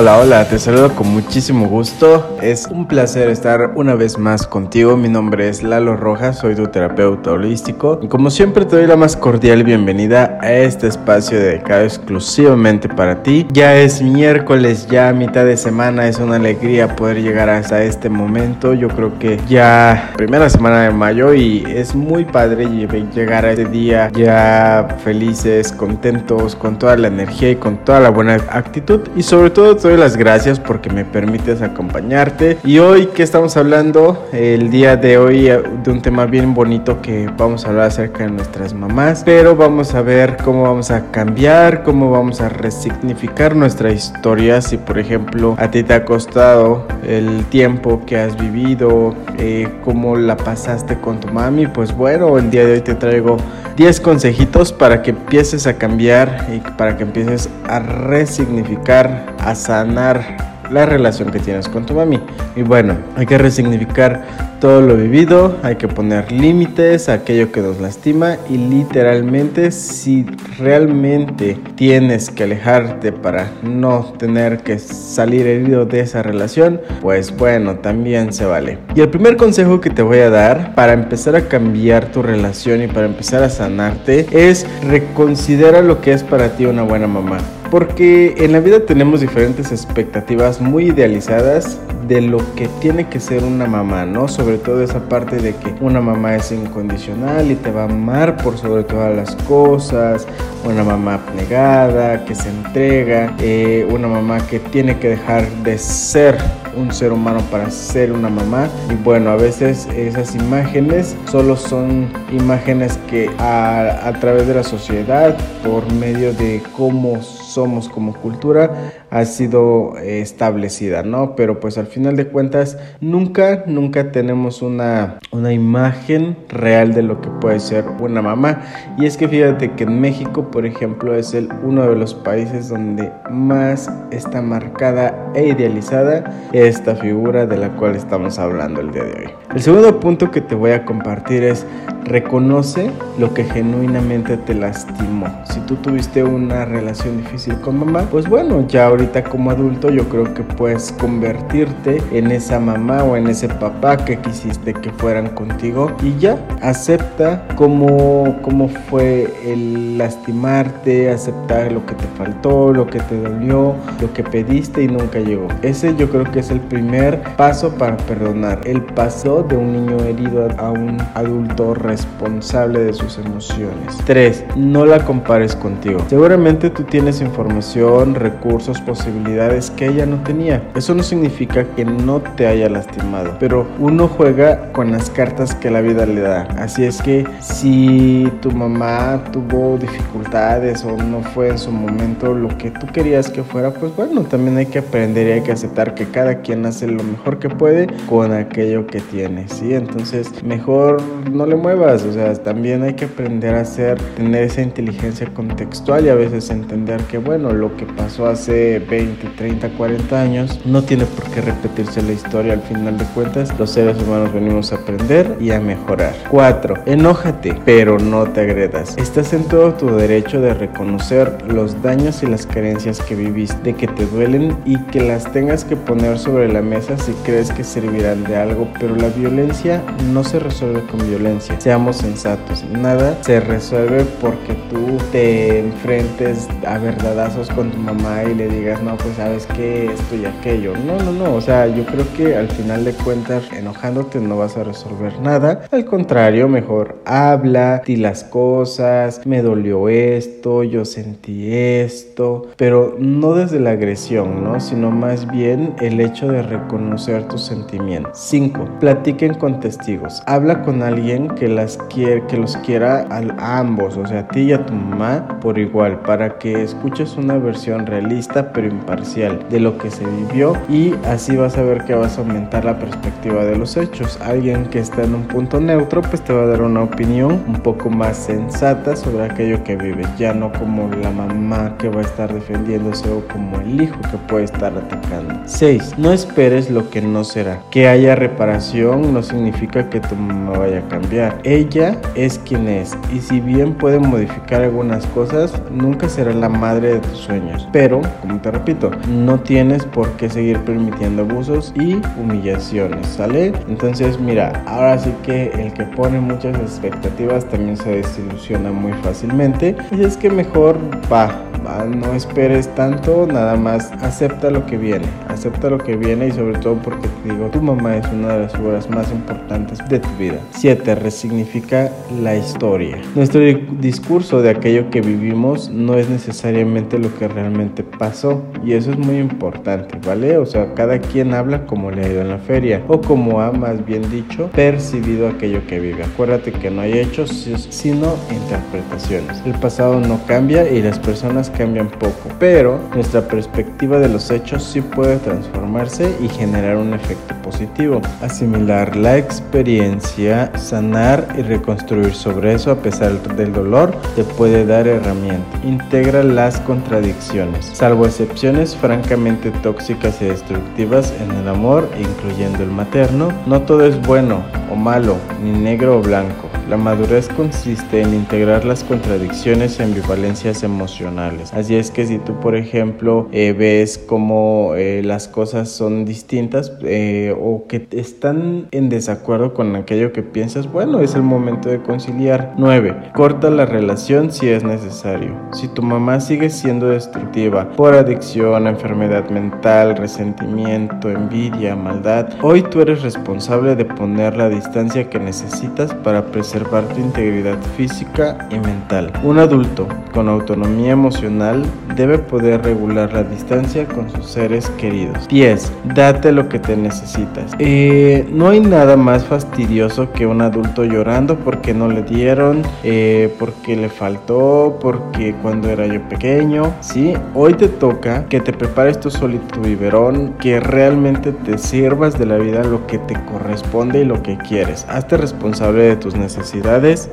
Hola, hola, te saludo con muchísimo gusto. Es un placer estar una vez más contigo. Mi nombre es Lalo Rojas, soy tu terapeuta holístico. Y como siempre te doy la más cordial bienvenida a este espacio dedicado exclusivamente para ti. Ya es miércoles, ya mitad de semana, es una alegría poder llegar hasta este momento. Yo creo que ya primera semana de mayo y es muy padre llegar a este día ya felices, contentos, con toda la energía y con toda la buena actitud. Y sobre todo doy las gracias porque me permites acompañarte. Y hoy que estamos hablando, el día de hoy, eh, de un tema bien bonito que vamos a hablar acerca de nuestras mamás. Pero vamos a ver cómo vamos a cambiar, cómo vamos a resignificar nuestra historia. Si por ejemplo a ti te ha costado el tiempo que has vivido, eh, cómo la pasaste con tu mami, pues bueno, el día de hoy te traigo 10 consejitos para que empieces a cambiar y para que empieces a resignificar, a sanar la relación que tienes con tu mami. Y bueno, hay que resignificar todo lo vivido, hay que poner límites a aquello que nos lastima y literalmente si realmente tienes que alejarte para no tener que salir herido de esa relación, pues bueno, también se vale. Y el primer consejo que te voy a dar para empezar a cambiar tu relación y para empezar a sanarte es reconsidera lo que es para ti una buena mamá. Porque en la vida tenemos diferentes expectativas muy idealizadas de lo que tiene que ser una mamá, ¿no? Sobre todo esa parte de que una mamá es incondicional y te va a amar por sobre todas las cosas, una mamá negada, que se entrega, eh, una mamá que tiene que dejar de ser un ser humano para ser una mamá. Y bueno, a veces esas imágenes solo son imágenes que a, a través de la sociedad, por medio de cómo somos como cultura, ha sido eh, establecida, ¿no? Pero pues al final de cuentas, nunca, nunca tenemos una, una imagen real de lo que puede ser una mamá. Y es que fíjate que en México, por ejemplo, es el, uno de los países donde más está marcada e idealizada esta figura de la cual estamos hablando el día de hoy. El segundo punto que te voy a compartir es reconoce lo que genuinamente te lastimó. Si tú tuviste una relación difícil con mamá, pues bueno, ya ahorita como adulto yo creo que puedes convertirte en esa mamá o en ese papá que quisiste que fueran contigo y ya acepta cómo, cómo fue el lastimarte, aceptar lo que te faltó, lo que te dolió, lo que pediste y nunca llegó. Ese yo creo que es el primer paso para perdonar, el paso de un niño herido a un adulto responsable de sus emociones. 3. No la compares contigo. Seguramente tú tienes información, recursos, posibilidades que ella no tenía. Eso no significa que no te haya lastimado, pero uno juega con las cartas que la vida le da. Así es que si tu mamá tuvo dificultades o no fue en su momento lo que tú querías que fuera, pues bueno, también hay que aprender y hay que aceptar que cada quien hace lo mejor que puede con aquello que tiene, ¿sí? Entonces, mejor no le muevas o sea, también hay que aprender a hacer, tener esa inteligencia contextual y a veces entender que, bueno, lo que pasó hace 20, 30, 40 años no tiene por qué repetirse la historia. Al final de cuentas, los seres humanos venimos a aprender y a mejorar. 4. Enójate, pero no te agredas. Estás en todo tu derecho de reconocer los daños y las carencias que viviste, de que te duelen y que las tengas que poner sobre la mesa si crees que servirán de algo, pero la violencia no se resuelve con violencia. Seamos sensatos, nada se resuelve porque tú te enfrentes a verdadazos con tu mamá y le digas, no, pues sabes que esto y aquello. No, no, no, o sea, yo creo que al final de cuentas, enojándote no vas a resolver nada. Al contrario, mejor habla, di las cosas, me dolió esto, yo sentí esto, pero no desde la agresión, ¿no? Sino más bien el hecho de reconocer tus sentimientos. 5. Platiquen con testigos. Habla con alguien que las quiere, que los quiera a ambos, o sea, a ti y a tu mamá por igual, para que escuches una versión realista pero imparcial de lo que se vivió y así vas a ver que vas a aumentar la perspectiva de los hechos. Alguien que está en un punto neutro pues te va a dar una opinión un poco más sensata sobre aquello que vive, ya no como la mamá que va a estar defendiéndose o como el hijo que puede estar atacando. 6. No esperes lo que no será. Que haya reparación no significa que tu mamá vaya a cambiar. Ella es quien es y si bien puede modificar algunas cosas, nunca será la madre de tus sueños. Pero, como te repito, no tienes por qué seguir permitiendo abusos y humillaciones, ¿sale? Entonces, mira, ahora sí que el que pone muchas expectativas también se desilusiona muy fácilmente. Y es que mejor va, no esperes tanto, nada más acepta lo que viene, acepta lo que viene y sobre todo porque te digo, tu mamá es una de las figuras más importantes de tu vida. 7. Resignifica la historia. Nuestro discurso de aquello que vivimos no es necesariamente lo que realmente pasó y eso es muy importante, ¿vale? O sea, cada quien habla como le ha ido en la feria o como ha más bien dicho percibido aquello que vive. Acuérdate que no hay hechos sino interpretaciones. El pasado no cambia y las personas cambian poco, pero nuestra perspectiva de los hechos sí puede transformarse y generar un efecto positivo. Asimilar la experiencia, sanar y reconstruir sobre eso a pesar del dolor te puede dar herramientas. Integra las contradicciones, salvo excepciones francamente tóxicas y destructivas en el amor, incluyendo el materno. No todo es bueno o malo, ni negro o blanco. La madurez consiste en integrar las contradicciones y ambivalencias emocionales. Así es que si tú, por ejemplo, eh, ves cómo eh, las cosas son distintas eh, o que están en desacuerdo con aquello que piensas, bueno, es el momento de conciliar. 9. Corta la relación si es necesario. Si tu mamá sigue siendo destructiva por adicción, enfermedad mental, resentimiento, envidia, maldad, hoy tú eres responsable de poner la distancia que necesitas para preservar tu integridad física y mental. Un adulto con autonomía emocional debe poder regular la distancia con sus seres queridos. 10. Date lo que te necesitas. Eh, no hay nada más fastidioso que un adulto llorando porque no le dieron, eh, porque le faltó, porque cuando era yo pequeño. Sí, hoy te toca que te prepares tú solito tu biberón, que realmente te sirvas de la vida lo que te corresponde y lo que quieres. Hazte responsable de tus necesidades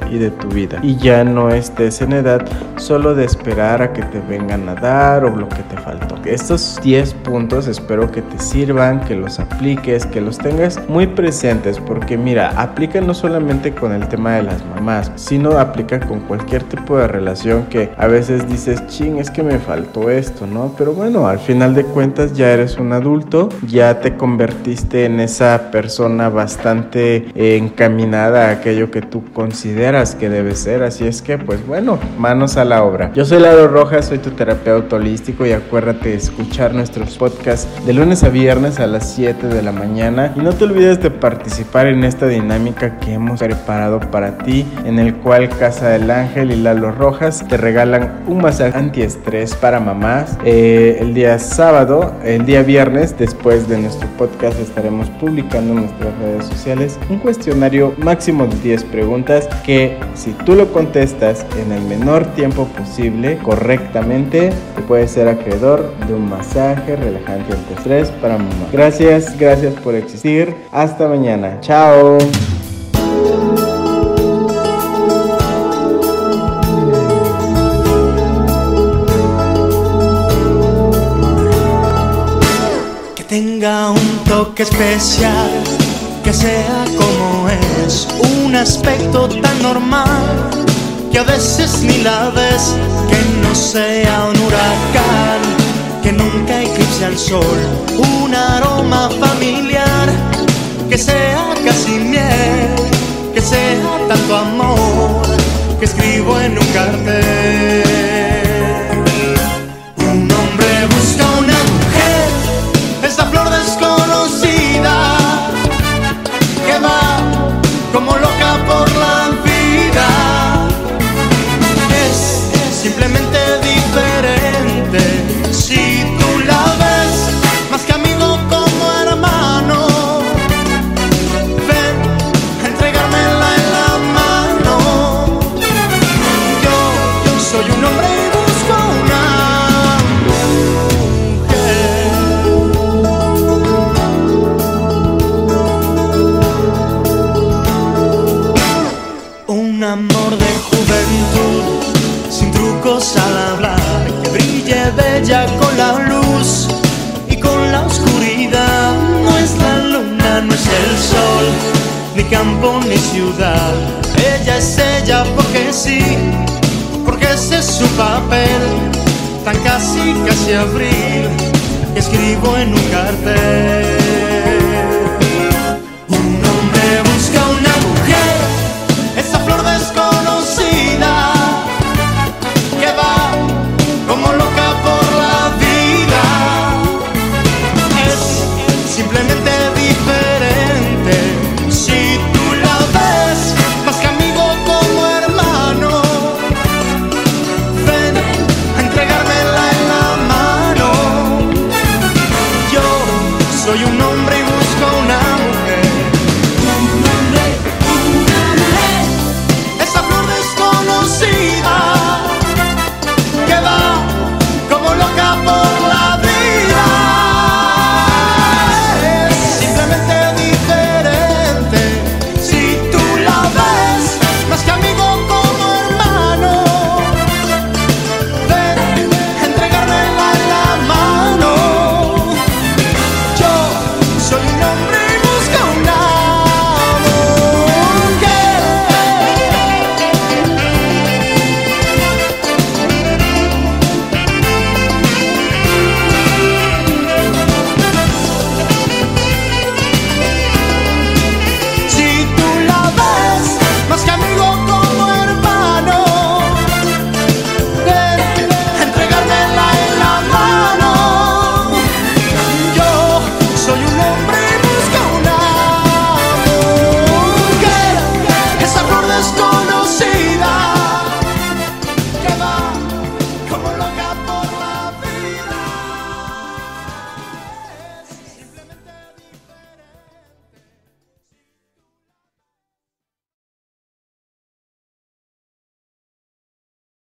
y de tu vida. Y ya no estés en edad solo de esperar a que te vengan a dar o lo que te faltó. Estos 10 puntos espero que te sirvan, que los apliques, que los tengas muy presentes porque mira, aplica no solamente con el tema de las mamás, sino aplica con cualquier tipo de relación que a veces dices, ching, es que me faltó esto, ¿no? Pero bueno, al final de cuentas ya eres un adulto, ya te convertiste en esa persona bastante encaminada a aquello que tú consideras que debe ser. Así es que, pues bueno, manos a la obra. Yo soy Laro Rojas, soy tu terapeuta holístico y acuérdate de escuchar nuestros podcasts de lunes a viernes a las 7 de la mañana. Y no te olvides de participar en esta dinámica que hemos preparado para ti, en el cual Casa del Ángel y Lalo Rojas te regalan un masaje antiestrés para mamás. Eh, el día sábado, el día viernes, después de nuestro podcast, estaremos publicando en nuestras redes sociales un cuestionario máximo de 10 preguntas que si tú lo contestas en el menor tiempo posible correctamente, te puedes ser acreedor de un masaje relajante antiestrés para mamá. Gracias, gracias por existir. Hasta mañana. Chao. Que tenga un toque especial, que sea como un aspecto tan normal, que a veces ni la ves, que no sea un huracán, que nunca eclipse al sol, un aroma familiar, que sea casi miel, que sea tanto amor, que escribo en un cartel. Ella porque sí, porque ese es su papel, tan casi casi abril, que escribo en un cartel.